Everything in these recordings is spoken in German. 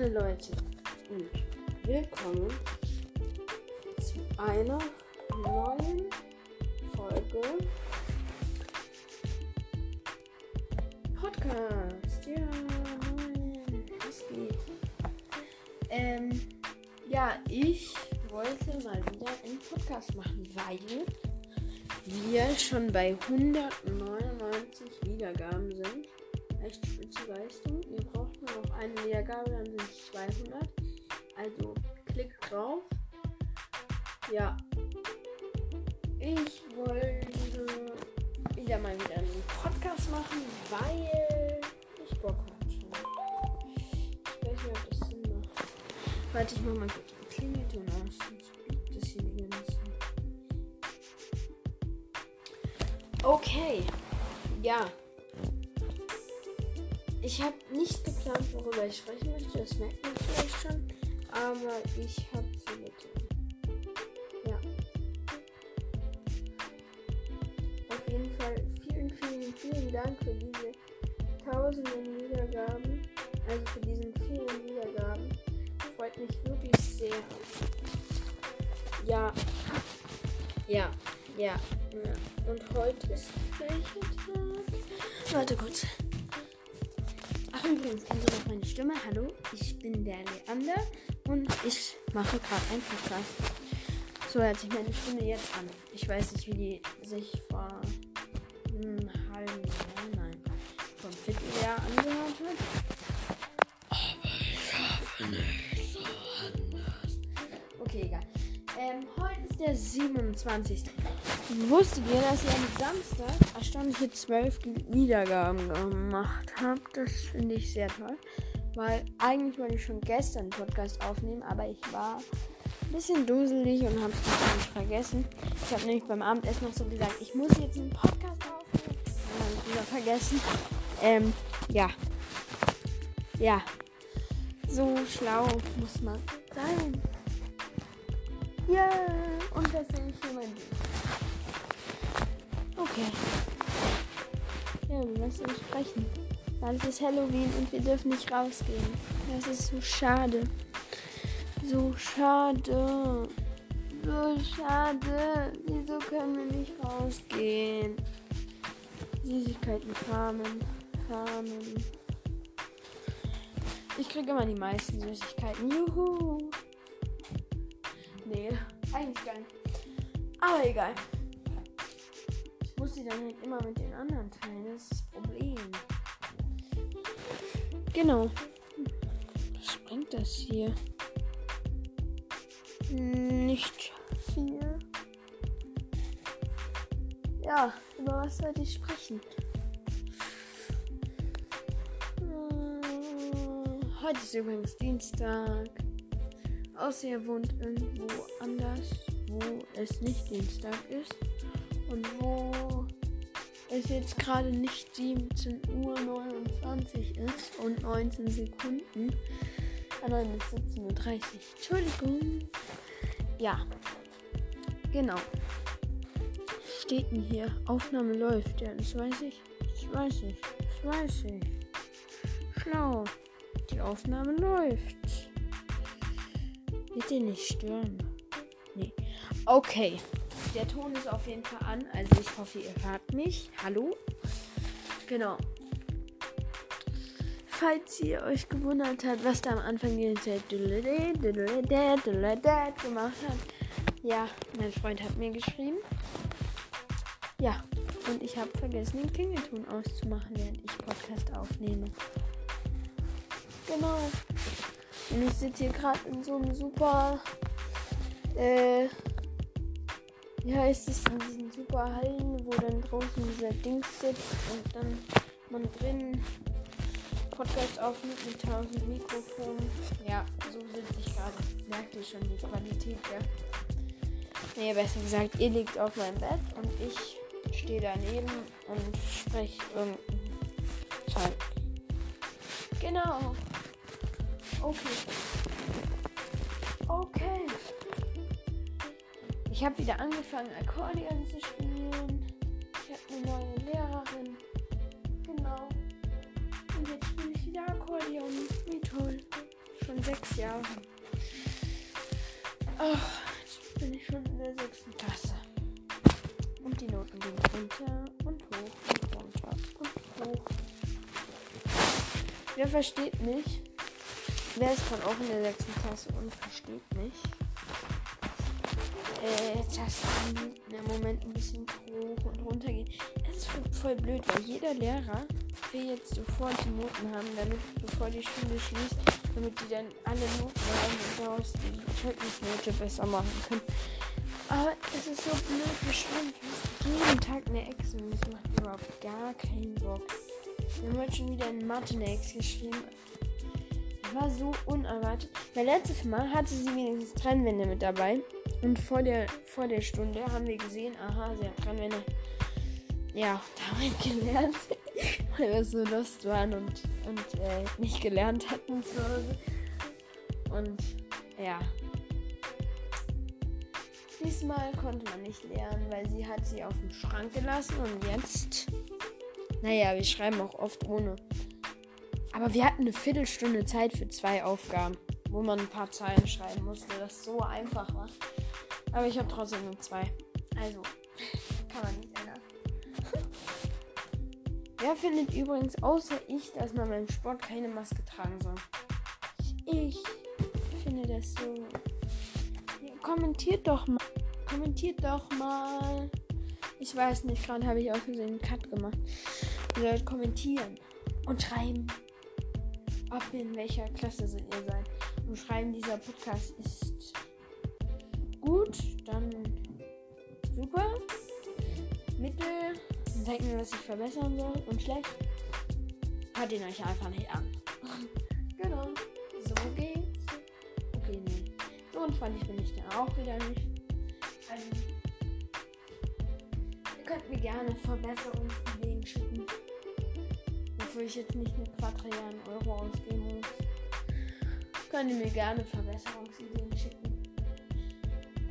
meine Leute und willkommen zu einer neuen Folge Podcast. Ja, was geht? Ähm, ja, ich wollte mal wieder einen Podcast machen, weil wir schon bei 199 Wiedergaben sind. Echt spitze Leistung. Ihr braucht eine Wiedergabe, dann sind es 200. Also klickt drauf. Ja. Ich wollte wieder mal wieder einen Podcast machen, weil ich Bock hatte. Ich weiß nicht, ob das Sinn macht. Warte, ich mach mal kurz einen Klingelton aus. Sonst biegt das hier die ganze Zeit. Okay. Ja. Ich habe nicht geplant, worüber ich sprechen möchte. Das merkt man vielleicht schon. Aber ich habe zu bitte. Ja. Auf jeden Fall vielen, vielen, vielen Dank für diese tausenden Wiedergaben. Also für diesen vielen Wiedergaben. Freut mich wirklich sehr. Ja. Ja. Ja. ja. Und heute ist welcher Tag? Warte kurz. Übrigens, ihr noch meine Stimme? Hallo, ich bin der Leander und ich mache gerade einen Podcast. So hört sich meine Stimme jetzt an. Ich weiß nicht, wie die sich vor einem halben Jahr, nein, vor einem Vierteljahr angehört hat. Aber ich hoffe nicht so anders. Okay, egal. Ähm, heute ist der 27. Wusstet ihr, dass ihr am Samstag erstaunliche 12 Wiedergaben gemacht habt? Das finde ich sehr toll. Weil eigentlich wollte ich schon gestern einen Podcast aufnehmen, aber ich war ein bisschen duselig und habe es nicht vergessen. Ich habe nämlich beim Abendessen noch so gesagt, ich muss jetzt einen Podcast aufnehmen. Und dann habe wieder vergessen. Ähm, ja. Ja. So schlau muss man sein. Ja, und das sehe ich hier mein Bild. Okay. Nicht sprechen. Weil es ist Halloween und wir dürfen nicht rausgehen. Das ist so schade. So schade. So schade. Wieso können wir nicht rausgehen? Süßigkeiten farmen. Farmen. Ich kriege immer die meisten Süßigkeiten. Juhu. Nee, eigentlich geil. Aber egal. Sie dann halt immer mit den anderen teilen. Das ist das Problem. Genau. Was bringt das hier? Nicht viel. Ja, über was sollte ich sprechen? Hm, Heute ist übrigens Dienstag. Außer ihr wohnt irgendwo anders, wo es nicht Dienstag ist. Und wo es jetzt gerade nicht 17 Uhr 29 ist und 19 Sekunden. Ah nein, es ist 17.30 Uhr. Entschuldigung. Ja. Genau. Steht denn hier? Aufnahme läuft. Ja, das weiß ich. Das weiß ich. Das weiß ich. Schlau. Die Aufnahme läuft. Bitte nicht stören. Nee. Okay. Der Ton ist auf jeden Fall an. Also ich hoffe, ihr hört mich. Hallo? Genau. Falls ihr euch gewundert habt, was da am Anfang die Zeit gemacht hat. Ja, mein Freund hat mir geschrieben. Ja, und ich habe vergessen, den Klingelton auszumachen, während ich Podcast aufnehme. Genau. Und ich sitze hier gerade in so einem super, äh, heißt es, in diesen super Hallen, wo dann draußen dieser Dings sitzt und dann man drin Podcast aufnimmt mit 1000 Mikrofonen. Ja, so sitze ich gerade. Merkt ihr schon die Qualität, ja? Nee, besser gesagt, ihr liegt auf meinem Bett und ich stehe daneben und spreche irgendein Zeug. Genau. Okay. Okay. Ich habe wieder angefangen, Akkordeon zu spielen. Ich habe eine neue Lehrerin. Genau. Und jetzt spiele ich wieder Akkordeon. Wie toll. Schon sechs Jahren. Ach, jetzt bin ich schon in der sechsten Klasse. Und die Noten gehen runter und hoch und runter und hoch. Wer versteht mich? Wer ist von auch in der sechsten Klasse und versteht mich? Äh, Tasten im Moment ein bisschen hoch und runter gehen. Das ist voll blöd, weil jeder Lehrer will jetzt sofort die Noten haben, damit, bevor die Schule schließt, damit die dann alle Noten haben und daraus die Zeugnisnote besser machen können. Aber es ist so blöd, schreiben jeden Tag eine Ex und es macht überhaupt gar keinen Bock. Wir haben heute schon wieder eine Mathe eine Ex geschrieben. War so unerwartet. Weil letztes Mal hatte sie wenigstens Trennwände mit dabei. Und vor der, vor der Stunde haben wir gesehen, aha, sie hat Trennwände. Ja, damit gelernt. weil wir so lost waren und, und äh, nicht gelernt hatten zu Hause. Und ja. Diesmal konnte man nicht lernen, weil sie hat sie auf dem Schrank gelassen und jetzt. Naja, wir schreiben auch oft ohne. Aber wir hatten eine Viertelstunde Zeit für zwei Aufgaben, wo man ein paar Zeilen schreiben musste, das so einfach war. Aber ich habe trotzdem nur zwei. Also, kann man nicht ändern. Wer findet übrigens außer ich, dass man beim Sport keine Maske tragen soll? Ich finde das so. Kommentiert doch mal. Kommentiert doch mal. Ich weiß nicht, gerade habe ich aus Versehen einen Cut gemacht. Ihr sollt kommentieren und schreiben, ob in welcher Klasse ihr seid. Schreiben, dieser Podcast ist gut, dann super, mittel, zeigt mir, was ich verbessern soll und schlecht. Hört ihn euch einfach nicht an. genau, so geht's. Okay, nee. So unfreundlich bin ich dann auch wieder nicht. Also, ihr könnt mir gerne Verbesserungsideen schicken. Wofür ich jetzt nicht eine Quadrillion Euro ausgeben muss. Könnt ihr mir gerne Verbesserungsideen schicken.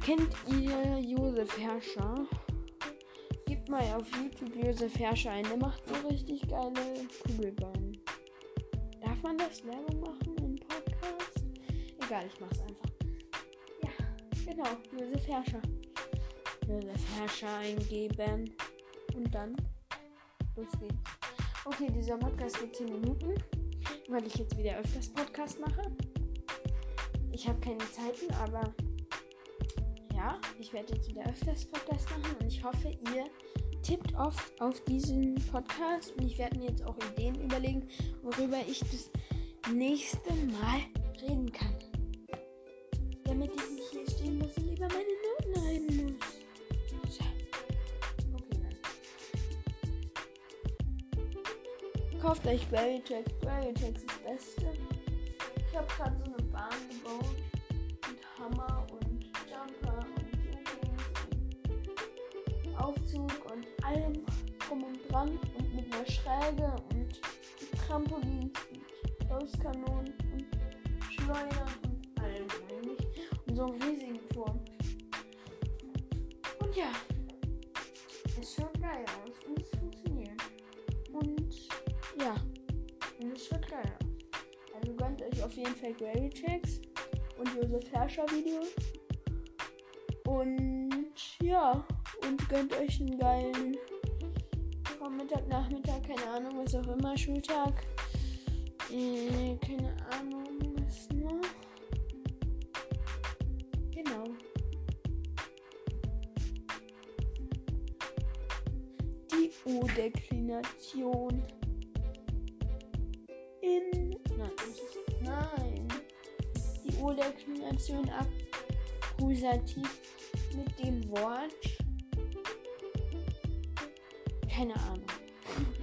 Kennt ihr Josef Herrscher? Gebt mal auf YouTube Josef Herrscher ein. Der macht so richtig geile Kugelbahnen. Darf man das Werbung machen im Podcast? Egal, ich mach's einfach. Ja, genau. Josef Herrscher. Josef Herrscher eingeben. Und dann los geht's. Okay, dieser Podcast geht 10 Minuten, weil ich jetzt wieder öfters Podcast mache. Ich habe keine Zeiten, aber ja, ich werde jetzt wieder öfters Podcast machen und ich hoffe, ihr tippt oft auf diesen Podcast und ich werde mir jetzt auch Ideen überlegen, worüber ich das nächste Mal reden kann. Damit ich nicht hier stehen muss und über meine Noten reden muss. Kauft euch Berrytex. Berrytex ist das Beste. Ich habe gerade so Bahn gebaut mit Hammer und Jumper und Loopings und Aufzug und allem drum und dran und mit einer Schräge und Trampolins und Auskanonen und Schleudern und allem eigentlich. Und so einem riesigen Turm. Und ja, es schaut geil aus jeden Fall Gravy Tracks und Josef Herrscher Videos. Und ja, und gönnt euch einen geilen Vormittag, Nachmittag, keine Ahnung, was auch immer, Schultag. Äh, keine Ahnung, was noch. Genau. Die O-Deklination. Die O-Deklination akkusativ mit dem Wort. Keine Ahnung.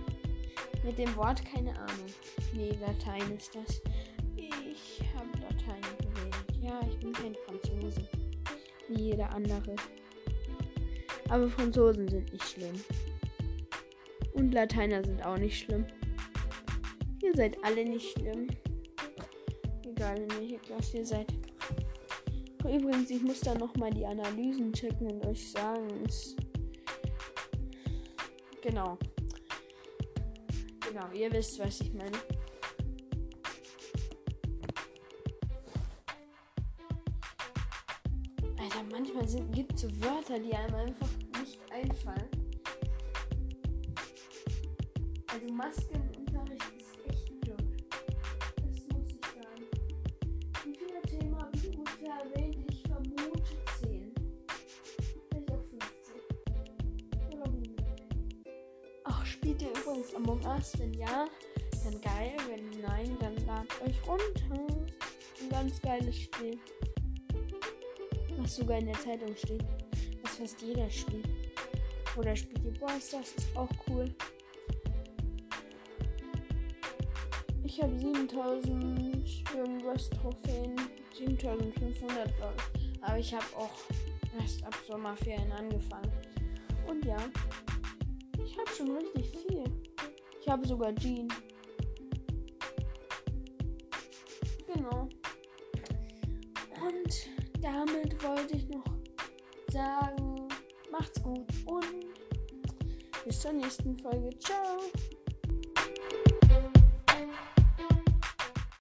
mit dem Wort keine Ahnung. Nee, Latein ist das. Ich habe Latein gewählt. Ja, ich bin kein Franzose. Wie jeder andere. Aber Franzosen sind nicht schlimm. Und Lateiner sind auch nicht schlimm. Ihr seid alle nicht schlimm. Egal, in welcher Klasse ihr seid. Oh, übrigens, ich muss da nochmal die Analysen checken und euch sagen. Ist genau. Genau, ihr wisst, was ich meine. Alter, manchmal gibt es so Wörter, die einem einfach nicht einfallen. Also Maskenunterricht übrigens Among Us? Wenn ja, dann geil. Wenn nein, dann ladet euch runter. Ein ganz geiles Spiel. Was sogar in der Zeitung steht. Was fast jeder spielt. Oder spielt ihr Boys, das ist auch cool. Ich habe 7000 irgendwas Trophäen. 7500 glaube. Aber ich habe auch erst ab Sommerferien angefangen. Und ja, ich habe schon richtig viel. Ich habe sogar Jean. Genau. Und damit wollte ich noch sagen, macht's gut und bis zur nächsten Folge. Ciao.